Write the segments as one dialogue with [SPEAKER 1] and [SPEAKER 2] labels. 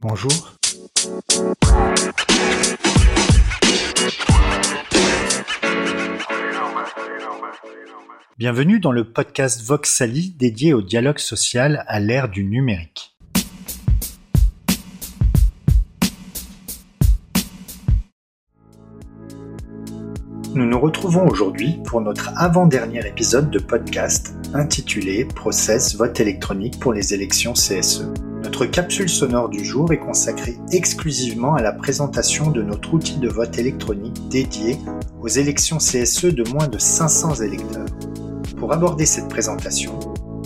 [SPEAKER 1] Bonjour. Bienvenue dans le podcast Voxali dédié au dialogue social à l'ère du numérique. Nous nous retrouvons aujourd'hui pour notre avant-dernier épisode de podcast intitulé Process vote électronique pour les élections CSE. Notre capsule sonore du jour est consacrée exclusivement à la présentation de notre outil de vote électronique dédié aux élections CSE de moins de 500 électeurs. Pour aborder cette présentation,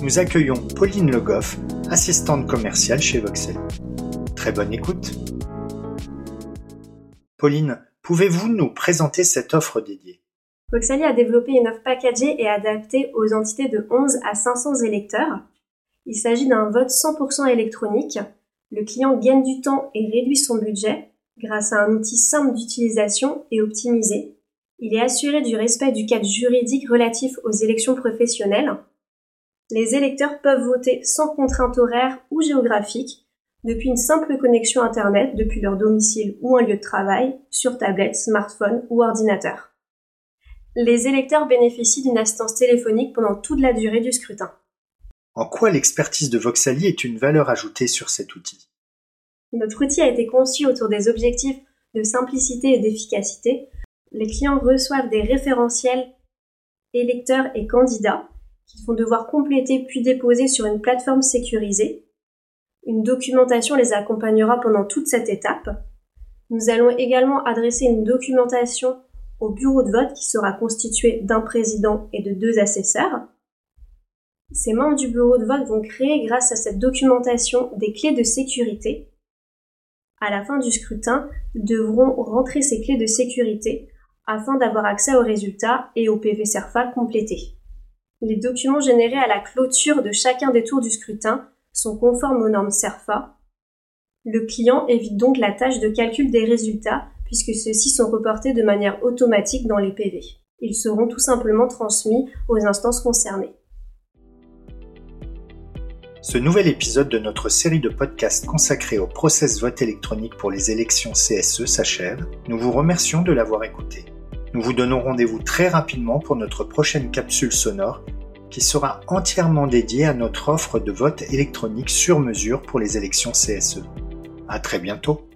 [SPEAKER 1] nous accueillons Pauline Legoff, assistante commerciale chez Voxel. Très bonne écoute. Pauline, pouvez-vous nous présenter cette offre dédiée?
[SPEAKER 2] Voxali a développé une offre packagée et adaptée aux entités de 11 à 500 électeurs il s'agit d'un vote 100% électronique. Le client gagne du temps et réduit son budget grâce à un outil simple d'utilisation et optimisé. Il est assuré du respect du cadre juridique relatif aux élections professionnelles. Les électeurs peuvent voter sans contrainte horaire ou géographique depuis une simple connexion Internet depuis leur domicile ou un lieu de travail, sur tablette, smartphone ou ordinateur. Les électeurs bénéficient d'une assistance téléphonique pendant toute la durée du scrutin.
[SPEAKER 1] En quoi l'expertise de Voxali est une valeur ajoutée sur cet outil?
[SPEAKER 2] Notre outil a été conçu autour des objectifs de simplicité et d'efficacité. Les clients reçoivent des référentiels électeurs et candidats qu'ils vont devoir compléter puis déposer sur une plateforme sécurisée. Une documentation les accompagnera pendant toute cette étape. Nous allons également adresser une documentation au bureau de vote qui sera constitué d'un président et de deux assesseurs. Ces membres du bureau de vote vont créer, grâce à cette documentation, des clés de sécurité. À la fin du scrutin, devront rentrer ces clés de sécurité afin d'avoir accès aux résultats et au PV CERFA complété. Les documents générés à la clôture de chacun des tours du scrutin sont conformes aux normes CERFA. Le client évite donc la tâche de calcul des résultats puisque ceux-ci sont reportés de manière automatique dans les PV. Ils seront tout simplement transmis aux instances concernées.
[SPEAKER 1] Ce nouvel épisode de notre série de podcasts consacrée au process vote électronique pour les élections CSE s'achève. Nous vous remercions de l'avoir écouté. Nous vous donnons rendez-vous très rapidement pour notre prochaine capsule sonore qui sera entièrement dédiée à notre offre de vote électronique sur mesure pour les élections CSE. À très bientôt.